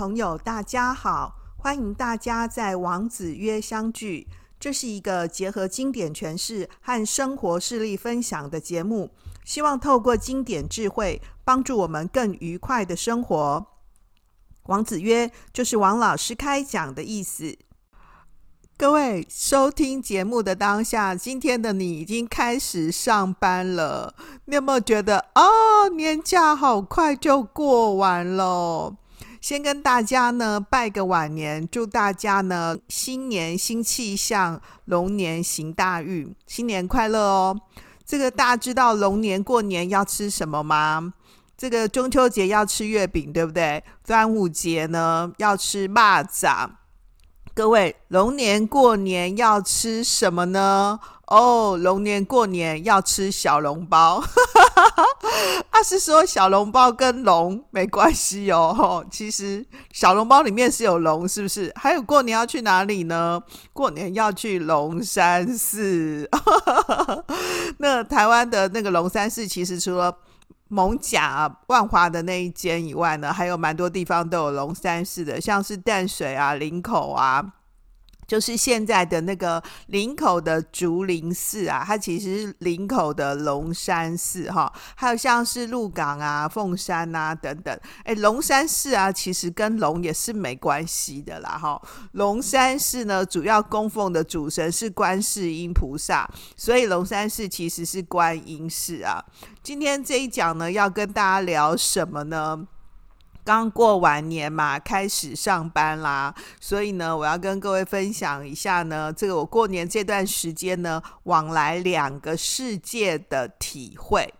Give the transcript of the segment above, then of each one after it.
朋友，大家好！欢迎大家在王子约相聚。这是一个结合经典诠释和生活事例分享的节目，希望透过经典智慧，帮助我们更愉快的生活。王子约就是王老师开讲的意思。各位收听节目的当下，今天的你已经开始上班了。你有没有觉得哦，年假好快就过完了？先跟大家呢拜个晚年，祝大家呢新年新气象，龙年行大运，新年快乐哦！这个大家知道龙年过年要吃什么吗？这个中秋节要吃月饼，对不对？端午节呢要吃蚂蚱。各位，龙年过年要吃什么呢？哦，龙年过年要吃小笼包。啊，是说小笼包跟龙没关系哦。其实小笼包里面是有龙，是不是？还有过年要去哪里呢？过年要去龙山寺。那台湾的那个龙山寺，其实除了艋舺万华的那一间以外呢，还有蛮多地方都有龙山寺的，像是淡水啊、林口啊。就是现在的那个林口的竹林寺啊，它其实是林口的龙山寺哈，还有像是鹿港啊、凤山啊等等。哎，龙山寺啊，其实跟龙也是没关系的啦哈。龙山寺呢，主要供奉的主神是观世音菩萨，所以龙山寺其实是观音寺啊。今天这一讲呢，要跟大家聊什么呢？刚过完年嘛，开始上班啦，所以呢，我要跟各位分享一下呢，这个我过年这段时间呢，往来两个世界的体会。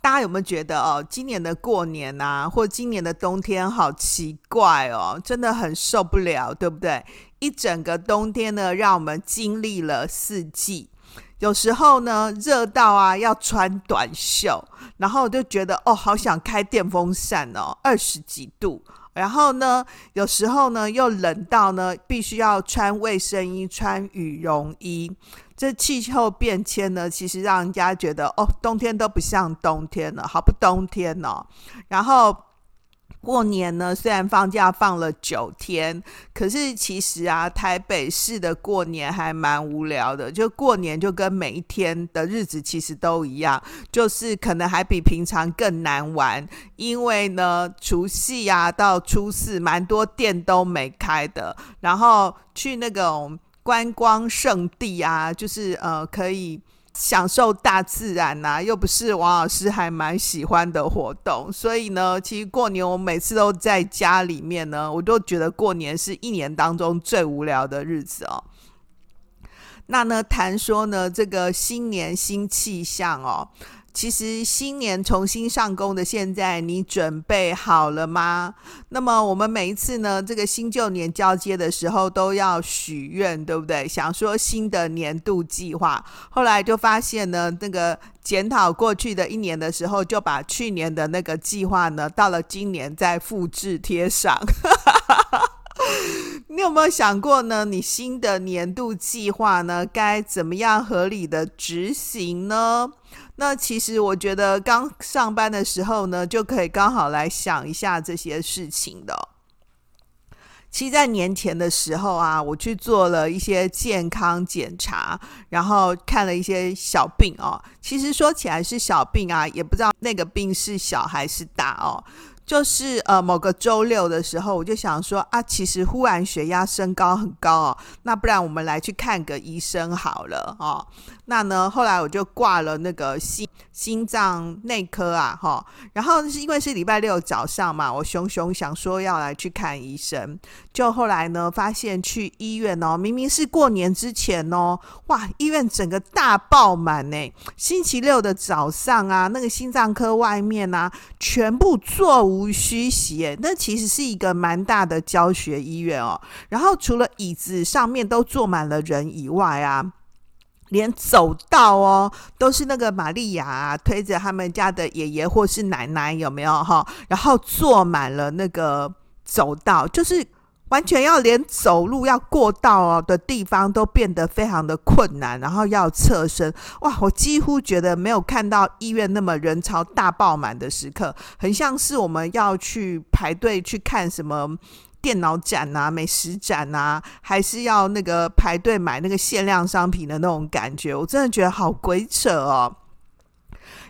大家有没有觉得哦，今年的过年啊，或今年的冬天好奇怪哦，真的很受不了，对不对？一整个冬天呢，让我们经历了四季。有时候呢，热到啊要穿短袖，然后就觉得哦，好想开电风扇哦，二十几度。然后呢，有时候呢又冷到呢，必须要穿卫生衣、穿羽绒衣。这气候变迁呢，其实让人家觉得哦，冬天都不像冬天了，好不冬天哦。然后。过年呢，虽然放假放了九天，可是其实啊，台北市的过年还蛮无聊的。就过年就跟每一天的日子其实都一样，就是可能还比平常更难玩，因为呢，除夕啊到初四，蛮多店都没开的。然后去那种观光胜地啊，就是呃可以。享受大自然呐、又不是王老师还蛮喜欢的活动，所以呢，其实过年我每次都在家里面呢，我都觉得过年是一年当中最无聊的日子哦。那呢，谈说呢，这个新年新气象哦。其实新年重新上工的现在，你准备好了吗？那么我们每一次呢，这个新旧年交接的时候都要许愿，对不对？想说新的年度计划，后来就发现呢，那个检讨过去的一年的时候，就把去年的那个计划呢，到了今年再复制贴上。你有没有想过呢？你新的年度计划呢，该怎么样合理的执行呢？那其实我觉得刚上班的时候呢，就可以刚好来想一下这些事情的。其实，在年前的时候啊，我去做了一些健康检查，然后看了一些小病哦。其实说起来是小病啊，也不知道那个病是小还是大哦。就是呃，某个周六的时候，我就想说啊，其实忽然血压升高很高哦，那不然我们来去看个医生好了哦。那呢，后来我就挂了那个心心脏内科啊，哈，然后是因为是礼拜六早上嘛，我熊熊想说要来去看医生，就后来呢，发现去医院哦，明明是过年之前哦，哇，医院整个大爆满呢。星期六的早上啊，那个心脏科外面啊，全部座无虚席，那其实是一个蛮大的教学医院哦。然后除了椅子上面都坐满了人以外啊。连走道哦，都是那个玛利亚，推着他们家的爷爷或是奶奶，有没有哈？然后坐满了那个走道，就是完全要连走路要过道哦的地方都变得非常的困难，然后要侧身，哇！我几乎觉得没有看到医院那么人潮大爆满的时刻，很像是我们要去排队去看什么电脑展啊、美食展啊，还是要那个排队买那个限量商品的那种感觉，我真的觉得好鬼扯哦。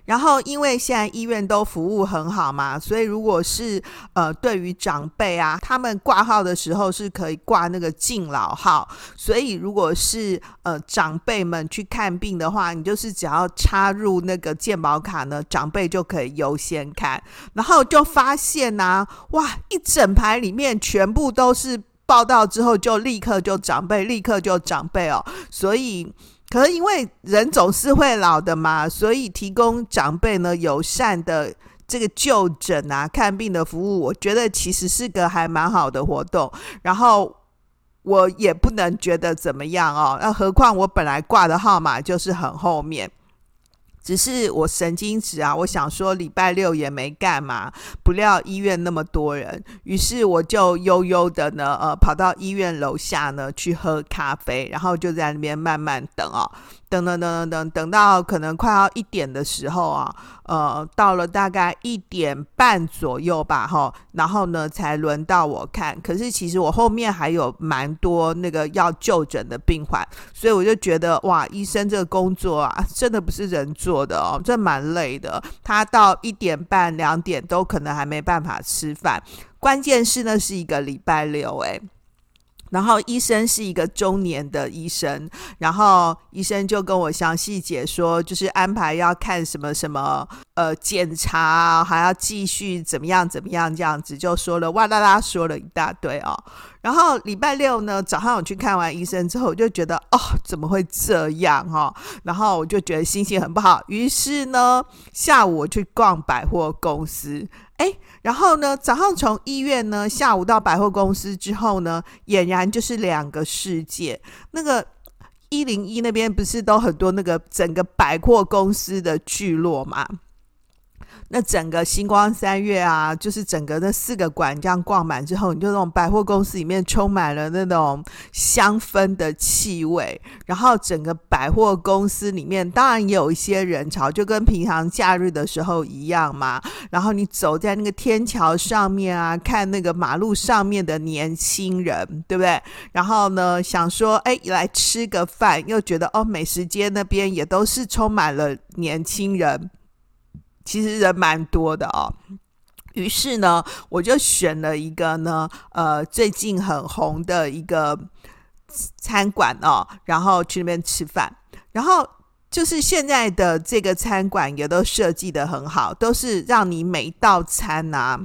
然后，因为现在医院都服务很好嘛，所以如果是呃，对于长辈啊，他们挂号的时候是可以挂那个敬老号，所以如果是呃长辈们去看病的话，你就是只要插入那个健保卡呢，长辈就可以优先看。然后就发现啊，哇，一整排里面全部都是报到之后就立刻就长辈，立刻就长辈哦，所以。可是因为人总是会老的嘛，所以提供长辈呢友善的这个就诊啊、看病的服务，我觉得其实是个还蛮好的活动。然后我也不能觉得怎么样哦，那何况我本来挂的号码就是很后面。只是我神经质啊，我想说礼拜六也没干嘛，不料医院那么多人，于是我就悠悠的呢，呃，跑到医院楼下呢去喝咖啡，然后就在那边慢慢等哦。等等等等等，等到可能快要一点的时候啊，呃，到了大概一点半左右吧，哈，然后呢才轮到我看。可是其实我后面还有蛮多那个要就诊的病患，所以我就觉得哇，医生这个工作啊，真的不是人做的哦，这蛮累的。他到一点半、两点都可能还没办法吃饭，关键是呢是一个礼拜六，诶。然后医生是一个中年的医生，然后医生就跟我详细解说，就是安排要看什么什么呃检查，还要继续怎么样怎么样这样子，就说了哇啦啦说了一大堆哦。然后礼拜六呢早上我去看完医生之后，我就觉得哦怎么会这样、哦？然后我就觉得心情很不好，于是呢下午我去逛百货公司。哎，然后呢，早上从医院呢，下午到百货公司之后呢，俨然就是两个世界。那个一零一那边不是都很多那个整个百货公司的聚落嘛？那整个星光三月啊，就是整个那四个馆这样逛满之后，你就那种百货公司里面充满了那种香氛的气味，然后整个百货公司里面当然也有一些人潮，就跟平常假日的时候一样嘛。然后你走在那个天桥上面啊，看那个马路上面的年轻人，对不对？然后呢，想说哎，来吃个饭，又觉得哦，美食街那边也都是充满了年轻人。其实人蛮多的哦，于是呢，我就选了一个呢，呃，最近很红的一个餐馆哦，然后去那边吃饭。然后就是现在的这个餐馆也都设计得很好，都是让你每一道餐啊，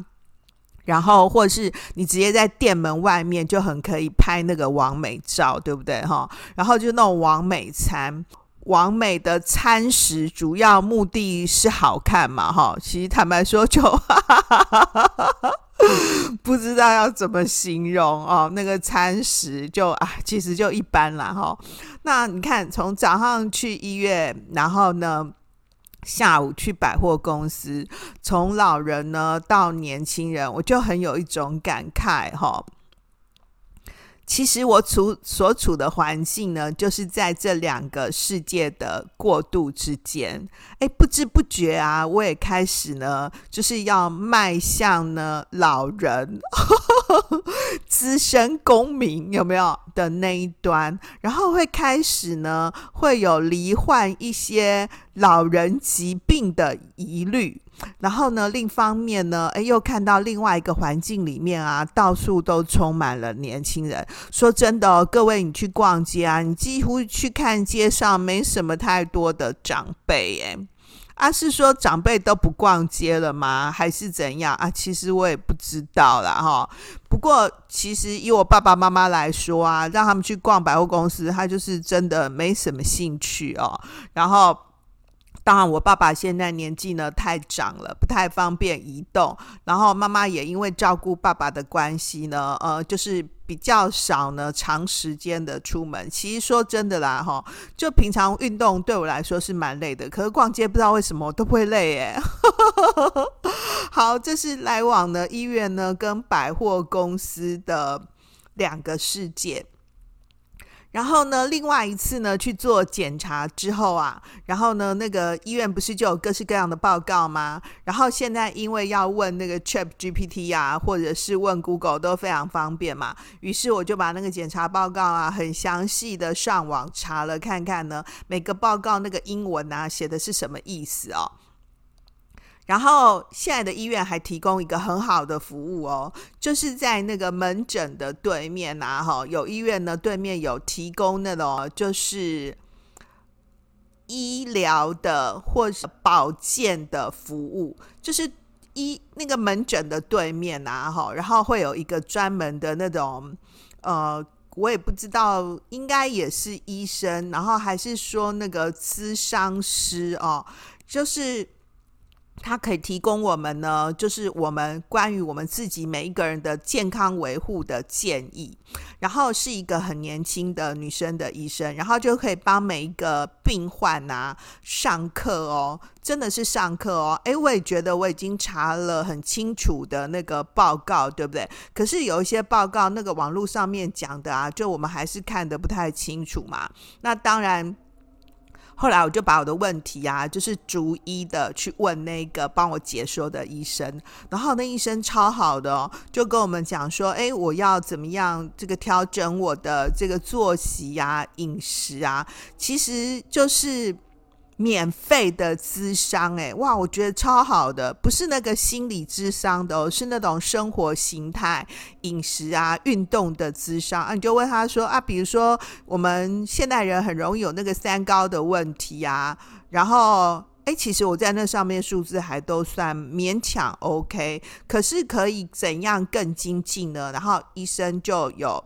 然后或者是你直接在店门外面就很可以拍那个王美照，对不对哈？然后就那种王美餐。完美的餐食主要目的是好看嘛，哈，其实坦白说就 不知道要怎么形容哦。那个餐食就啊，其实就一般啦，哈。那你看，从早上去医院，然后呢，下午去百货公司，从老人呢到年轻人，我就很有一种感慨，哈。其实我处所处的环境呢，就是在这两个世界的过渡之间。哎，不知不觉啊，我也开始呢，就是要迈向呢老人、资深公民有没有的那一端，然后会开始呢，会有罹患一些老人疾病的疑虑。然后呢，另一方面呢，哎，又看到另外一个环境里面啊，到处都充满了年轻人。说真的，各位，你去逛街啊，你几乎去看街上没什么太多的长辈，哎，啊，是说长辈都不逛街了吗？还是怎样啊？其实我也不知道啦，哈。不过，其实以我爸爸妈妈来说啊，让他们去逛百货公司，他就是真的没什么兴趣哦。然后。当然，我爸爸现在年纪呢太长了，不太方便移动。然后妈妈也因为照顾爸爸的关系呢，呃，就是比较少呢长时间的出门。其实说真的啦，哈，就平常运动对我来说是蛮累的。可是逛街不知道为什么都不会累耶。好，这是来往呢医院呢跟百货公司的两个世界。然后呢，另外一次呢去做检查之后啊，然后呢，那个医院不是就有各式各样的报告吗？然后现在因为要问那个 ChatGPT 啊，或者是问 Google 都非常方便嘛，于是我就把那个检查报告啊，很详细的上网查了看看呢，每个报告那个英文啊写的是什么意思哦。然后现在的医院还提供一个很好的服务哦，就是在那个门诊的对面呐，哈，有医院呢对面有提供那种就是医疗的或是保健的服务，就是医那个门诊的对面呐，哈，然后会有一个专门的那种呃，我也不知道，应该也是医生，然后还是说那个咨商师哦，就是。它可以提供我们呢，就是我们关于我们自己每一个人的健康维护的建议。然后是一个很年轻的女生的医生，然后就可以帮每一个病患啊上课哦，真的是上课哦。诶，我也觉得我已经查了很清楚的那个报告，对不对？可是有一些报告，那个网络上面讲的啊，就我们还是看得不太清楚嘛。那当然。后来我就把我的问题啊，就是逐一的去问那个帮我解说的医生，然后那医生超好的哦，就跟我们讲说，诶，我要怎么样这个调整我的这个作息啊、饮食啊，其实就是。免费的咨商，哎，哇，我觉得超好的，不是那个心理咨商的哦，是那种生活形态、饮食啊、运动的咨商啊。你就问他说啊，比如说我们现代人很容易有那个三高的问题啊，然后，哎，其实我在那上面数字还都算勉强 OK，可是可以怎样更精进呢？然后医生就有。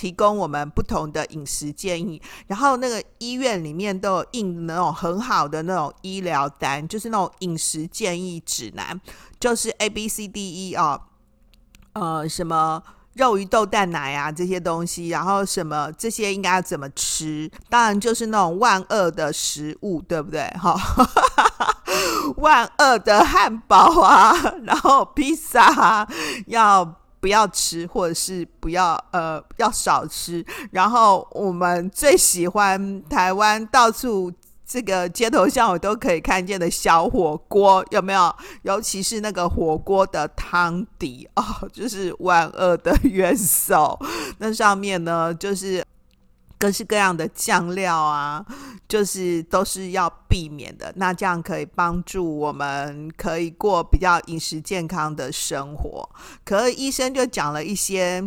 提供我们不同的饮食建议，然后那个医院里面都有印那种很好的那种医疗单，就是那种饮食建议指南，就是 A B C D E 哦，呃，什么肉鱼豆蛋奶啊这些东西，然后什么这些应该要怎么吃？当然就是那种万恶的食物，对不对？哈、哦，万恶的汉堡啊，然后披萨啊，要。不要吃，或者是不要呃要少吃。然后我们最喜欢台湾到处这个街头巷尾都可以看见的小火锅，有没有？尤其是那个火锅的汤底哦，就是万恶的元首。那上面呢，就是。各式各样的酱料啊，就是都是要避免的。那这样可以帮助我们，可以过比较饮食健康的生活。可是医生就讲了一些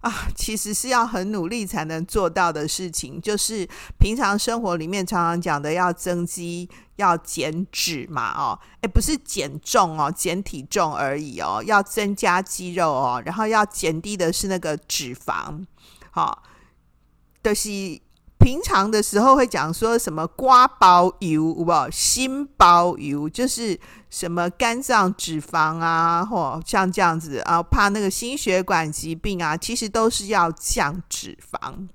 啊，其实是要很努力才能做到的事情，就是平常生活里面常常讲的要增肌、要减脂嘛，哦，诶，不是减重哦，减体重而已哦，要增加肌肉哦，然后要减低的是那个脂肪，好、哦。就是平常的时候会讲说什么瓜包油，不，心包油，就是什么肝脏脂肪啊，或像这样子啊，怕那个心血管疾病啊，其实都是要降脂肪。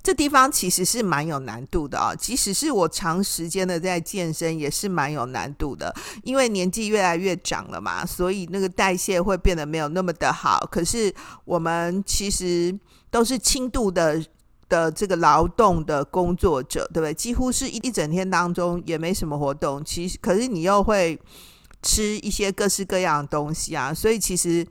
这地方其实是蛮有难度的啊，即使是我长时间的在健身，也是蛮有难度的，因为年纪越来越长了嘛，所以那个代谢会变得没有那么的好。可是我们其实都是轻度的。的这个劳动的工作者，对不对？几乎是一一整天当中也没什么活动，其实可是你又会吃一些各式各样的东西啊，所以其实。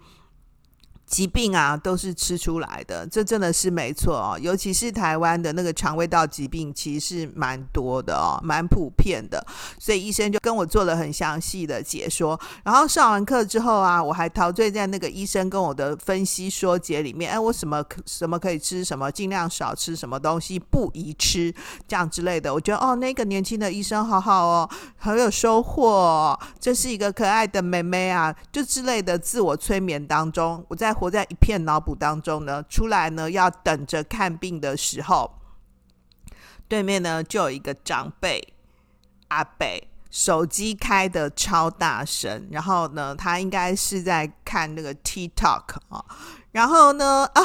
疾病啊，都是吃出来的，这真的是没错哦。尤其是台湾的那个肠胃道疾病，其实是蛮多的哦，蛮普遍的。所以医生就跟我做了很详细的解说。然后上完课之后啊，我还陶醉在那个医生跟我的分析说解里面。哎，我什么什么可以吃，什么尽量少吃，什么东西不宜吃，这样之类的。我觉得哦，那个年轻的医生好好哦，很有收获哦。这是一个可爱的妹妹啊，就之类的自我催眠当中，我在。活在一片脑补当中呢，出来呢要等着看病的时候，对面呢就有一个长辈阿伯，手机开得超大声，然后呢他应该是在看那个 TikTok 啊，然后呢啊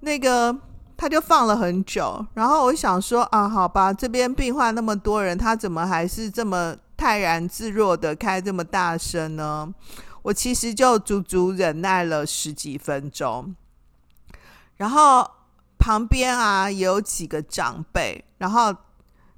那个他就放了很久，然后我想说啊，好吧，这边病患那么多人，他怎么还是这么泰然自若的开这么大声呢？我其实就足足忍耐了十几分钟，然后旁边啊也有几个长辈，然后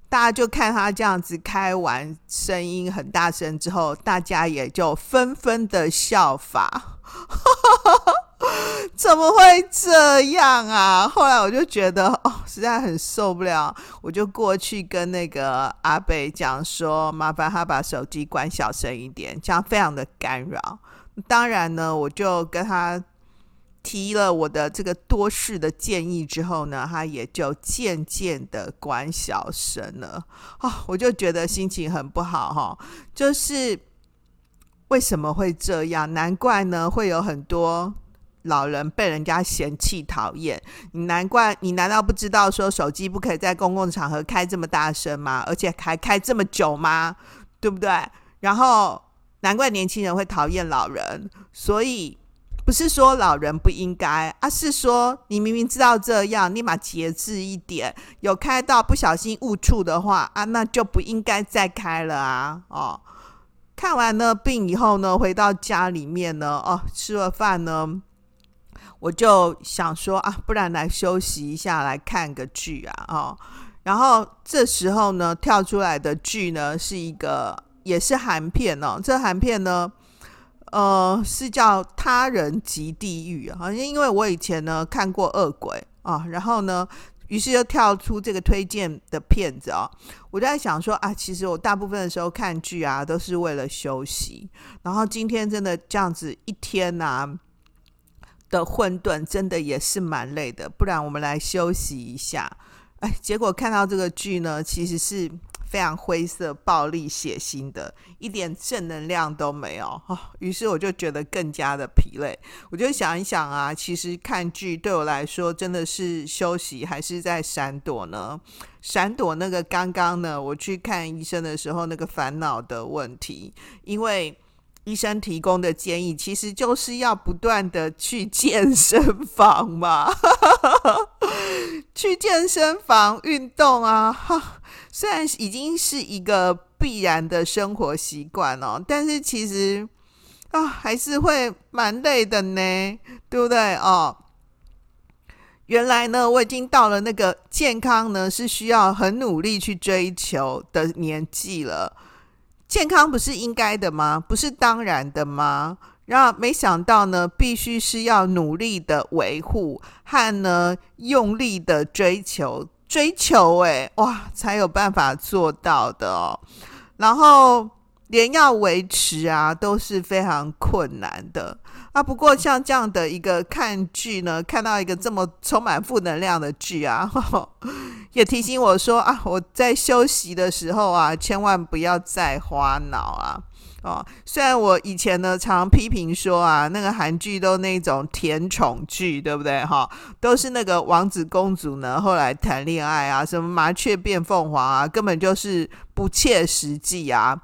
大家就看他这样子开完，声音很大声之后，大家也就纷纷的效法。怎么会这样啊？后来我就觉得哦，实在很受不了，我就过去跟那个阿贝讲说，麻烦他把手机关小声一点，这样非常的干扰。当然呢，我就跟他提了我的这个多事的建议之后呢，他也就渐渐的关小声了。哦，我就觉得心情很不好哈，就是。为什么会这样？难怪呢，会有很多老人被人家嫌弃讨厌。你难怪，你难道不知道说手机不可以在公共场合开这么大声吗？而且还开这么久吗？对不对？然后难怪年轻人会讨厌老人。所以不是说老人不应该，而是说你明明知道这样，立马节制一点。有开到不小心误触的话啊，那就不应该再开了啊！哦。看完呢病以后呢，回到家里面呢，哦，吃了饭呢，我就想说啊，不然来休息一下，来看个剧啊，哦，然后这时候呢，跳出来的剧呢是一个也是韩片哦，这韩片呢，呃，是叫《他人即地狱》，好像因为我以前呢看过《恶鬼》啊，然后呢。于是就跳出这个推荐的片子哦，我就在想说啊，其实我大部分的时候看剧啊，都是为了休息。然后今天真的这样子一天呐的混沌，真的也是蛮累的。不然我们来休息一下。哎，结果看到这个剧呢，其实是。非常灰色、暴力、血腥的，一点正能量都没有。哦，于是我就觉得更加的疲累。我就想一想啊，其实看剧对我来说真的是休息，还是在闪躲呢？闪躲那个刚刚呢，我去看医生的时候那个烦恼的问题，因为。医生提供的建议其实就是要不断的去健身房嘛，去健身房运动啊。虽然已经是一个必然的生活习惯哦，但是其实啊还是会蛮累的呢，对不对哦？原来呢，我已经到了那个健康呢是需要很努力去追求的年纪了。健康不是应该的吗？不是当然的吗？然后没想到呢，必须是要努力的维护和呢用力的追求，追求诶，哇，才有办法做到的哦。然后连要维持啊都是非常困难的啊。不过像这样的一个看剧呢，看到一个这么充满负能量的剧啊。呵 呵也提醒我说啊，我在休息的时候啊，千万不要再花脑啊！哦，虽然我以前呢常批评说啊，那个韩剧都那种甜宠剧，对不对？哈、都是那个王子公主呢后来谈恋爱啊，什么麻雀变凤凰啊，根本就是不切实际啊。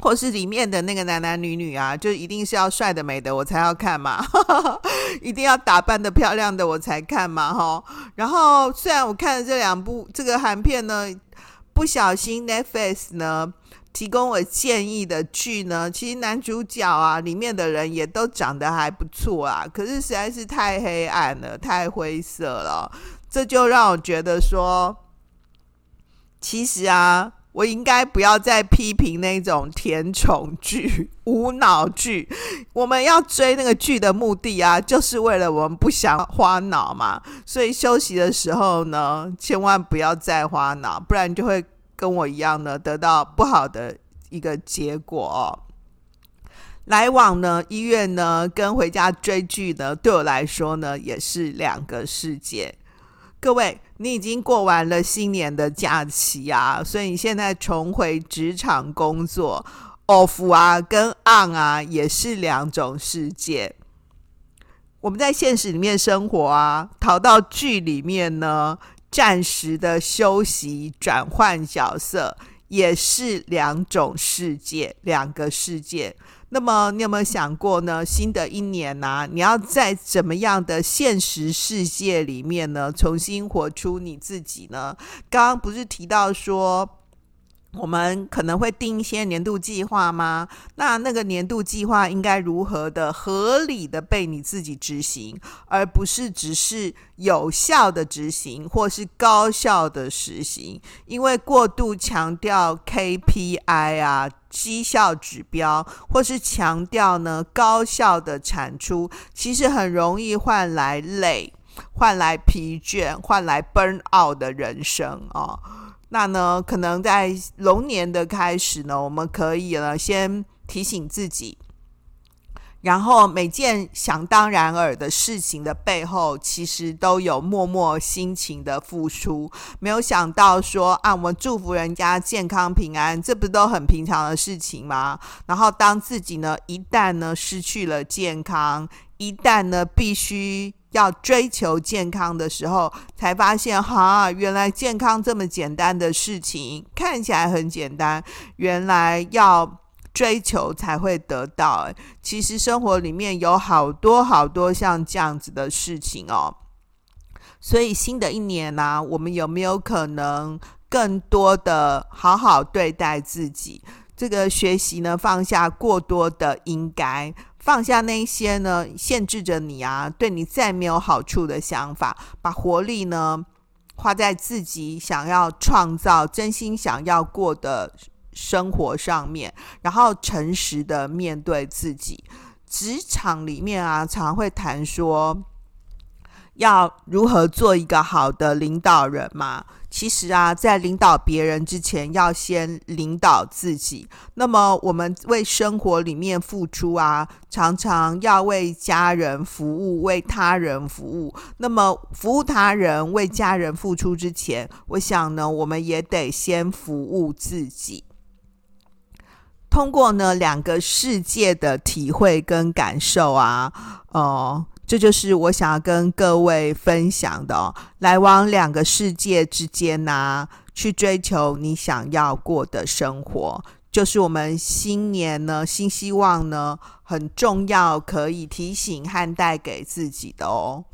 或是里面的那个男男女女啊，就一定是要帅的美的我才要看嘛，一定要打扮的漂亮的我才看嘛，哈。然后虽然我看了这两部这个韩片呢，不小心 Netflix 呢提供我建议的剧呢，其实男主角啊里面的人也都长得还不错啊，可是实在是太黑暗了，太灰色了，这就让我觉得说，其实啊。我应该不要再批评那种甜宠剧、无脑剧。我们要追那个剧的目的啊，就是为了我们不想花脑嘛。所以休息的时候呢，千万不要再花脑，不然就会跟我一样呢，得到不好的一个结果。来往呢，医院呢，跟回家追剧呢，对我来说呢，也是两个世界。各位，你已经过完了新年的假期啊，所以你现在重回职场工作，off 啊跟 on 啊也是两种世界。我们在现实里面生活啊，逃到剧里面呢，暂时的休息、转换角色，也是两种世界，两个世界。那么你有没有想过呢？新的一年呢，你要在怎么样的现实世界里面呢，重新活出你自己呢？刚刚不是提到说，我们可能会定一些年度计划吗？那那个年度计划应该如何的合理的被你自己执行，而不是只是有效的执行或是高效的实行？因为过度强调 KPI 啊、绩效指标，或是强调呢高效的产出，其实很容易换来累、换来疲倦、换来 burn out 的人生哦。那呢，可能在龙年的开始呢，我们可以呢先提醒自己，然后每件想当然尔的事情的背后，其实都有默默辛勤的付出。没有想到说啊，我们祝福人家健康平安，这不都很平常的事情吗？然后当自己呢一旦呢失去了健康，一旦呢必须。要追求健康的时候，才发现哈，原来健康这么简单的事情，看起来很简单，原来要追求才会得到。其实生活里面有好多好多像这样子的事情哦。所以新的一年呢、我们有没有可能更多的好好对待自己？这个学习呢，放下过多的应该。放下那些呢，限制着你啊，对你再没有好处的想法，把活力呢花在自己想要创造、真心想要过的生活上面，然后诚实的面对自己。职场里面啊，常会谈说要如何做一个好的领导人嘛。其实啊，在领导别人之前，要先领导自己。那么，我们为生活里面付出啊，常常要为家人服务，为他人服务。那么，服务他人、为家人付出之前，我想呢，我们也得先服务自己。通过呢两个世界的体会跟感受啊，哦、这就是我想要跟各位分享的哦，来往两个世界之间呐、去追求你想要过的生活，就是我们新年呢，新希望呢，很重要，可以提醒和带给自己的哦。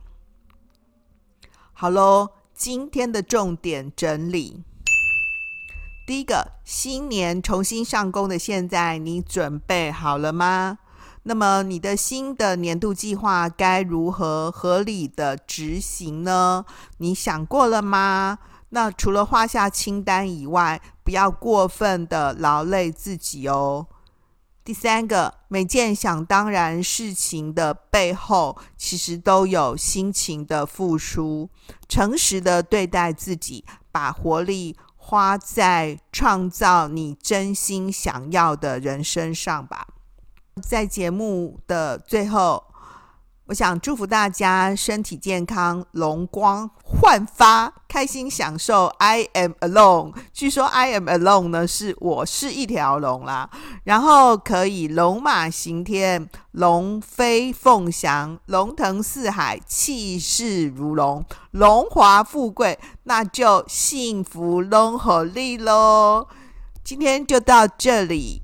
好喽，今天的重点整理，第一个，新年重新上工的现在，你准备好了吗？那么你的新的年度计划该如何合理的执行呢？你想过了吗？那除了画下清单以外，不要过分的劳累自己哦。第三个，每件想当然事情的背后，其实都有辛勤的付出。诚实的对待自己，把活力花在创造你真心想要的人生上吧。在节目的最后，我想祝福大家身体健康，容光焕发，开心享受。I am alone，据说 I am alone 呢是我是一条龙啦，然后可以龙马行天，龙飞凤翔，龙腾四海，气势如龙，荣华富贵，那就幸福龙和利喽。今天就到这里。